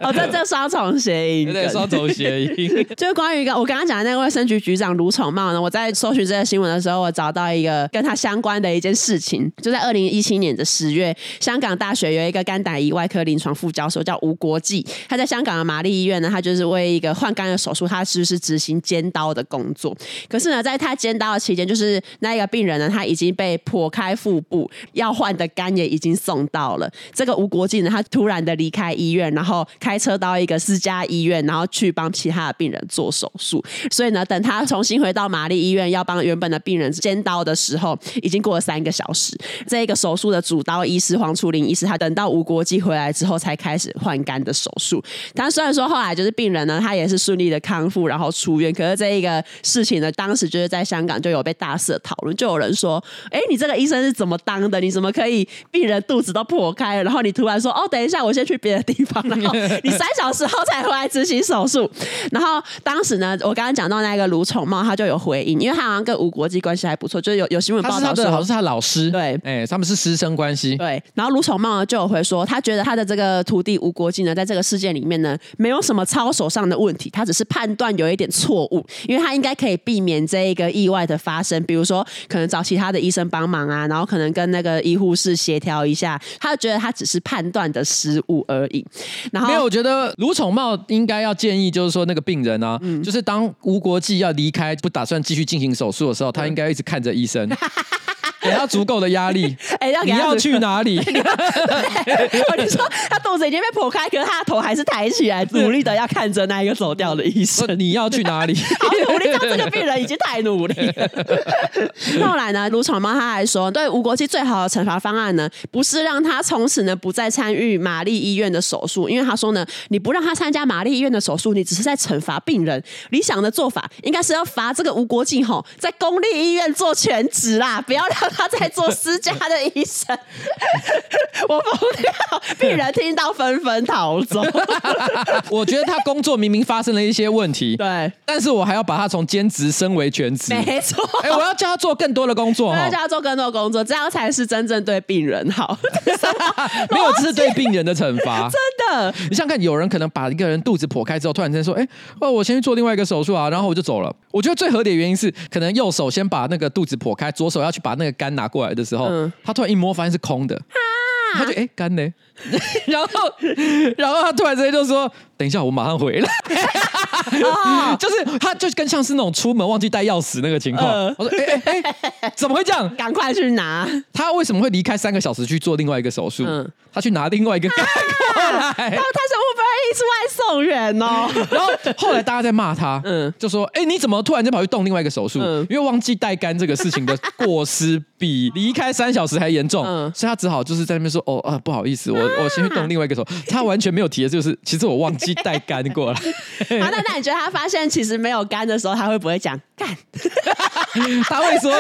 哦，这这双重谐音，对，双重谐音。就是关于一个我刚刚讲的那个卫生局局长卢宠茂呢，我在搜寻这个新闻的时候，我找到一个跟他相关的一件事情，就在二零一七年的十月，香港大学有一个肝胆胰外科临床副教授叫吴国际。他在香港的玛丽医院呢，他就是为一个换肝的手术，他其实是执行尖刀的工作。可是呢，在他尖刀的期间，就是那一个病人呢，他已经被剖开腹部，要换的肝也已经送到了。这个吴国际呢，他突然的离开医院，然后开车到一个私家医院，然后去帮其他的病人做手术。所以呢，等他重新回到玛丽医院要帮原本的病人尖刀的时候，已经过了三个小时。这一个手术的主刀医师黄楚林医师，他等到吴国际回来之后，才开始换肝的手术。但虽然说后来就是病人呢，他也是顺利的康复，然后出院。可是这一个事情呢，当时就是在香港就有被大肆的讨论，就有人说：“哎，你这个医生是怎么当的？你怎么可以病人肚子都破开了，然后你突然说哦，等一下，我先去别的地方，然后你三小时后才回来执行手术。”然后当时呢，我刚刚讲到那个卢宠茂，他就有回应，因为他好像跟吴国际关系还不错，就是有有新闻报道说，好像是他老师，对，哎，他们是师生关系，对。然后卢宠茂呢就有回说，他觉得他的这个徒弟吴国际呢，在这个事件。里面呢，没有什么操守上的问题，他只是判断有一点错误，因为他应该可以避免这一个意外的发生，比如说可能找其他的医生帮忙啊，然后可能跟那个医护室协调一下，他就觉得他只是判断的失误而已。然后，没有，我觉得卢宠茂应该要建议，就是说那个病人啊，嗯、就是当吴国际要离开，不打算继续进行手术的时候，他应该一直看着医生。给他足够的压力。哎，要你要去哪里？我你说他肚子已经被剖开，可是他的头还是抬起来，努力的要看着那一个走掉的医生。你要去哪里？好努力，这个病人已经太努力了。后来呢，卢宠茂他还说，对吴国基最好的惩罚方案呢，不是让他从此呢不再参与玛丽医院的手术，因为他说呢，你不让他参加玛丽医院的手术，你只是在惩罚病人。理想的做法应该是要罚这个吴国际吼，在公立医院做全职啦，不要让。他在做私家的医生，我疯掉，病人听到纷纷逃走。我觉得他工作明明发生了一些问题，对，但是我还要把他从兼职升为全职，没错。哎，我要叫他做更多的工作，我要叫他做更多的工作，这样才是真正对病人好。没有，这是对病人的惩罚，真的。你想看，有人可能把一个人肚子剖开之后，突然间说：“哎，哦，我先去做另外一个手术啊，然后我就走了。”我觉得最合理的原因是，可能右手先把那个肚子剖开，左手要去把那个肝拿过来的时候，嗯、他突然一摸发现是空的，啊、他就哎干呢？然后 然后他突然之间就说：“等一下，我马上回来。”哦就是他就跟像是那种出门忘记带钥匙那个情况。呃我说哎哎哎，怎么会这样？赶快去拿。他为什么会离开三个小时去做另外一个手术？嗯他去拿另外一个盖过来。然后他是 Uber Eats 外送员哦。然后后来大家在骂他，嗯就说：“哎、你怎么突然间跑去动另外一个手术？嗯因为忘记带杆这个事情的过失比离开三小时还严重，嗯所以他只好就是在那边说：‘哦啊，不好意思，我 我先去动另外一个手。’他完全没有提的就是，其实我忘记带杆过来。好，那那你觉得他发现其实没有肝的时候，他会不会讲干？他会说。”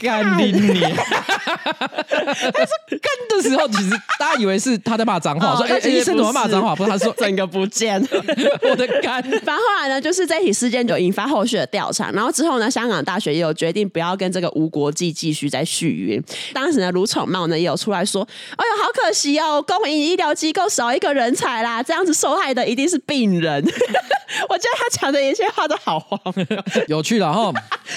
干你你！他说干的时候，其实大家以为是他在骂脏话，哦说：“哎、但其实医生怎么骂脏话？”不是，他说 整个不见了。我的肝。反正后来呢，就是这起事件就引发后续的调查，然后之后呢，香港大学也有决定不要跟这个无国际继续再续约。当时呢，卢宠茂呢也有出来说：“哎呦，好可惜哦，公营医疗机构少一个人才啦，这样子受害的一定是病人。”我觉得他讲的一切话都好荒谬，有趣了哈。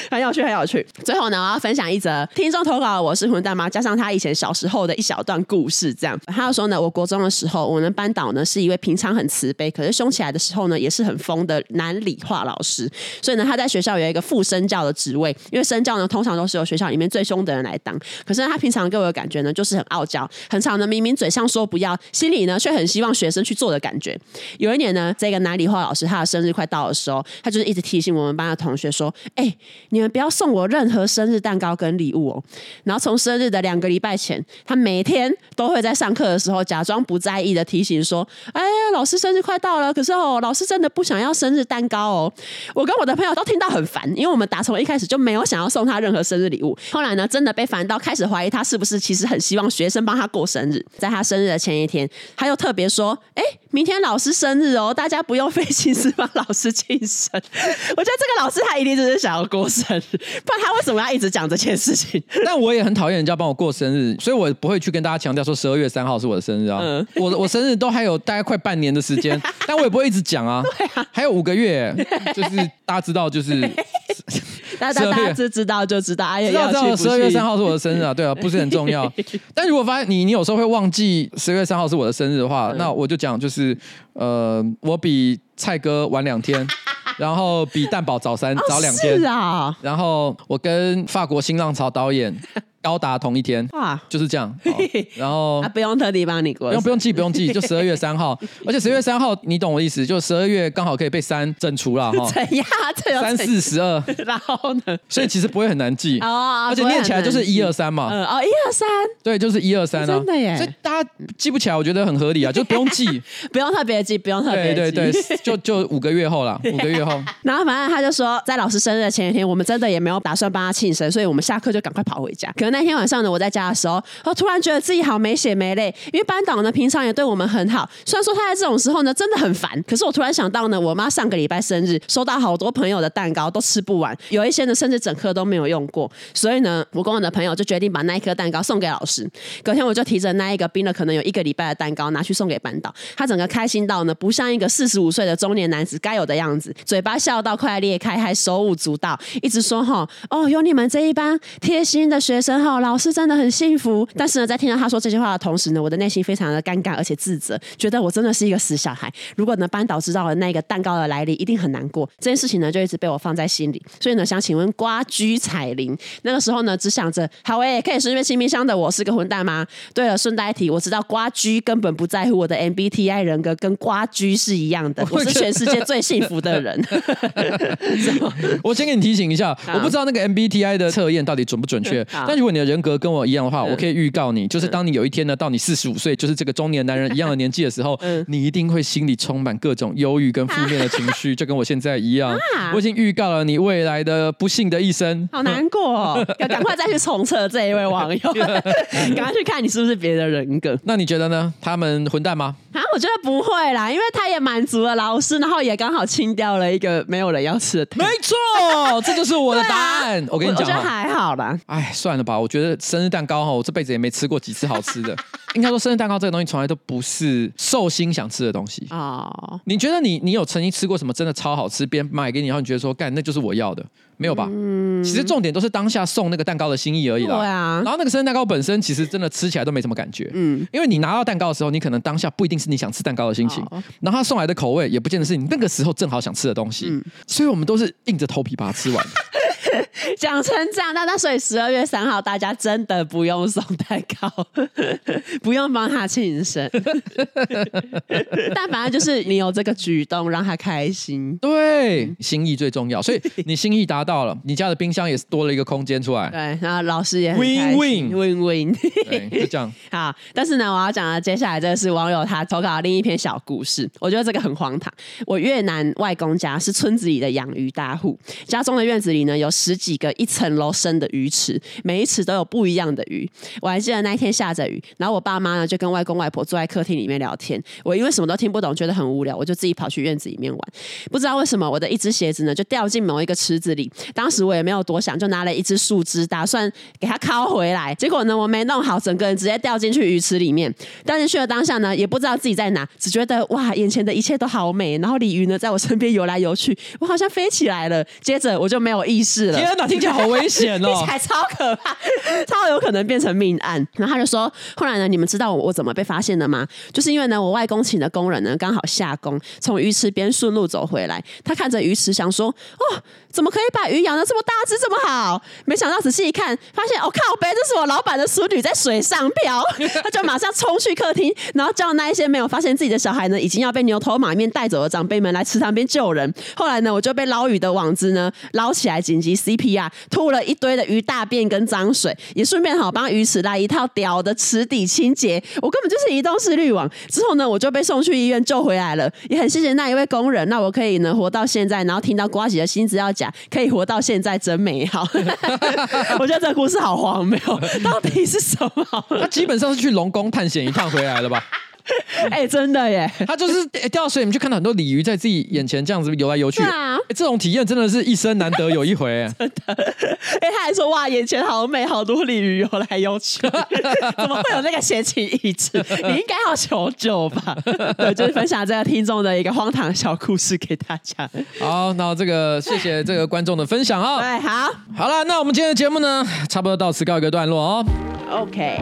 很有趣，很有趣。最后呢，我要分享一一则听众投稿，我是混蛋妈，加上他以前小时候的一小段故事。这样，他就说呢，我国中的时候，我们班导呢是一位平常很慈悲，可是凶起来的时候呢，也是很疯的男理化老师。所以呢，他在学校有一个副身教的职位，因为身教呢通常都是由学校里面最凶的人来当。可是呢他平常给我的感觉呢，就是很傲娇，很常的明明嘴上说不要，心里呢却很希望学生去做的感觉。有一年呢，这个男理化老师他的生日快到的时候，他就是一直提醒我们班的同学说：“哎、你们不要送我任何生日蛋糕跟礼物哦。”然后从生日的两个礼拜前，他每天都会在上课的时候假装不在意的提醒说：“哎，老师生日快到了，可是哦，老师真的不想要生日蛋糕哦。”我跟我的朋友都听到很烦，因为我们打从一开始就没有想要送他任何生日礼物。后来呢，真的被烦到开始怀疑他是不是其实很希望学生帮他过生日。在他生日的前一天，他又特别说：“哎，明天老师生日哦，大家不用费心思帮老师庆生。”我觉得这个老师他一定就是想要过生日，不然他为什么要一直讲这件事情？但我也很讨厌人家帮我过生日，所以我不会去跟大家强调说十二月三号是我的生日啊。嗯我我生日都还有大概快半年的时间，但我也不会一直讲啊。还有五个月，就是大家知道，就是大家大家知知道就知道，哎呀，知道知道十二月三号是我的生日啊，对啊，不是很重要。但如果发现你你有时候会忘记十二月三号是我的生日的话，嗯那我就讲就是呃，我比蔡哥晚两天，然后比蛋堡早三早两天。是，啊，然后我跟法国新浪潮导演高达同一天，哇，就是这样。好然后啊，不用特地帮你过，不用不用记不用记，就十二月 三号，而且十二月三号你懂我的意思，就十二月刚好可以被三整除了哈，怎样？这有三四十二，然后呢？所以其实不会很难记。哦，而且念起来就是一二三嘛，嗯，哦，一二三，对，就是一二三啊，真的耶所以大家记不起来，我觉得很合理啊，就不用记。不用特别记，不用特别记。对对对，就就五个月后啦，五个月后。然后反正他就说，在老师生日的前一天，我们真的也没有打算帮他庆生，所以我们下课就赶快跑回家。可能那天晚上呢，我在家的时候，我突然觉得自己好没血没泪，因为班导呢平常也对我们很好，虽然说他在这种时候呢真的很烦，可是我突然想到呢，我妈上个礼拜生日收到好多朋友的蛋糕都吃不完，有一些呢甚至整颗都没有用过，所以呢，我跟我的朋友就决定把那一颗蛋糕送给老师。隔天我就提着那一个冰了可能有一个礼拜的蛋糕拿去送给班导，他整个开心到呢不像一个四十五岁的中年男子该有的样子，嘴巴笑到快裂开，还手舞足蹈，一直说哈哦有你们这一班贴心的学生哈，老师真的很幸福。但是呢，在听到他说这些话的同时呢，我的内心非常的尴尬而且自责，觉得我真的是一个死小孩。如果呢班导知道了那个蛋糕的来历，一定很难过。这件事情呢就一直被我放在心里。所以呢，想请问瓜居彩铃，那个时候呢只想着好诶，可以顺便清冰箱的我是个混蛋吗？对了，顺带一提，我知道瓜居根本不在乎我的 MBTI 人格跟瓜居是一样的，我是全世界最幸福的人。我先给你提醒一下，我不知道那个 MBTI 的测验到底准不准确，但如果你的人格跟我一样的话，嗯我可以预告你，就是当你有一天呢，到你四十五岁，就是这个中年男人一样的年纪的时候，嗯你一定会心里充满各种忧郁跟负面的情绪，就跟我现在一样。啊我已经预告了你未来的不幸的一生。好难过、哦，要赶快再去重测这一位网友，赶快去看你是不是别的人格那你觉得呢？他们混蛋吗？啊？我觉得不会啦，因为他也满足了老师，然后也刚好清掉了一个没有人要吃的没错，这就是我的答案。啊我跟你讲我觉得，还好啦。哎，算了吧。我觉得生日蛋糕哈，我这辈子也没吃过几次好吃的。应该说，生日蛋糕这个东西从来都不是寿星想吃的东西。哦，你觉得你你有曾经吃过什么真的超好吃，别人买给你，然后你觉得说干那就是我要的？没有吧？嗯，其实重点都是当下送那个蛋糕的心意而已啦。对啊。然后那个生日蛋糕本身其实真的吃起来都没什么感觉。嗯。因为你拿到蛋糕的时候，你可能当下不一定是你想吃蛋糕的心情，哦、然后他送来的口味也不见得是你那个时候正好想吃的东西。嗯。所以我们都是硬着头皮把它吃完。讲成这样，那那所以十二月三号大家真的不用送蛋糕，不用帮他庆生，但反正就是你有这个举动让他开心，对，心意最重要，所以你心意达到了，你家的冰箱也是多了一个空间出来，对，然后老师也很 win win win win，对，就这样。好，但是呢，我要讲的接下来这个是网友他投稿的另一篇小故事，我觉得这个很荒唐。我越南外公家是村子里的养鱼大户，家中的院子里呢有十几个一层楼深的鱼池，每一池都有不一样的鱼。我还记得那一天下着雨，然后我爸妈呢就跟外公外婆坐在客厅里面聊天。我因为什么都听不懂，觉得很无聊，我就自己跑去院子里面玩。不知道为什么我的一只鞋子呢就掉进某一个池子里。当时我也没有多想，就拿了一只树枝，打算给它敲回来。结果呢，我没弄好，整个人直接掉进去鱼池里面。掉进去的当下呢，也不知道自己在哪，只觉得哇，眼前的一切都好美。然后鲤鱼呢在我身边游来游去，我好像飞起来了。接着我就没有意识了。天哪，听起来好危险哦！听起来超可怕，超有可能变成命案。然后他就说，后来呢，你们知道我我怎么被发现的吗？就是因为呢，我外公请的工人呢刚好下工，从鱼池边顺路走回来，他看着鱼池想说，哦，怎么可以把鱼养的这么大只这么好？没想到仔细一看，发现哦靠北，这是我老板的孙女在水上漂。他就马上冲去客厅，然后叫那一些没有发现自己的小孩呢，已经要被牛头马面带走的长辈们来池塘边救人。后来呢，我就被捞鱼的网子呢捞起来，紧急 CPR。吐了一堆的鱼大便跟脏水，也顺便好帮鱼池来一套屌的池底清洁。我根本就是移动式滤网。之后呢，我就被送去医院救回来了。也很谢谢那一位工人，那我可以呢活到现在，然后听到瓜姐的新资料讲，可以活到现在真美好。我觉得这故事好荒谬，到底是什么？他基本上是去龙宫探险一趟回来了吧？哎、欸，真的耶！他就是掉到水里面，去看到很多鲤鱼在自己眼前这样子游来游去。啊，欸、这种体验真的是一生难得有一回。真的，哎、欸，他还说哇，眼前好美，好多鲤鱼游来游去，怎么会有那个闲情逸致？你应该要求救吧？对，就是分享这个听众的一个荒唐小故事给大家。好，那这个谢谢这个观众的分享哦。对，好，好了，那我们今天的节目呢，差不多到此告一个段落哦。OK。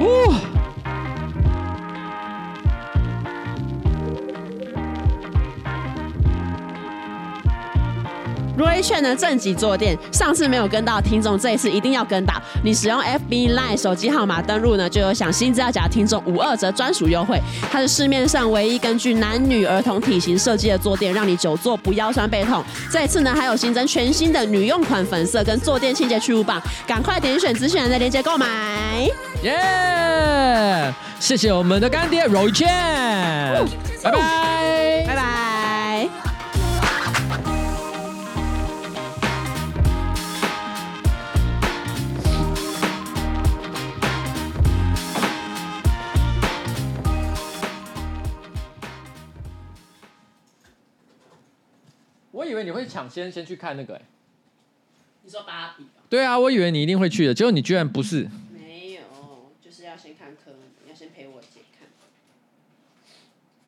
如意券的正极坐垫，上次没有跟到的听众，这一次一定要跟到。你使用 FB Line 手机号码登录呢，就有享新资料夹听众五二折专属优惠。它是市面上唯一根据男女儿童体型设计的坐垫，让你久坐不腰酸背痛。这一次呢，还有新增全新的女用款粉色跟坐垫清洁去污棒，赶快点选资讯栏的链接购买。耶、yeah!！谢谢我们的干爹如意券，拜拜，拜拜。我以为你会抢先先去看那个，哎，你说芭比？对啊，我以为你一定会去的，结果你居然不是。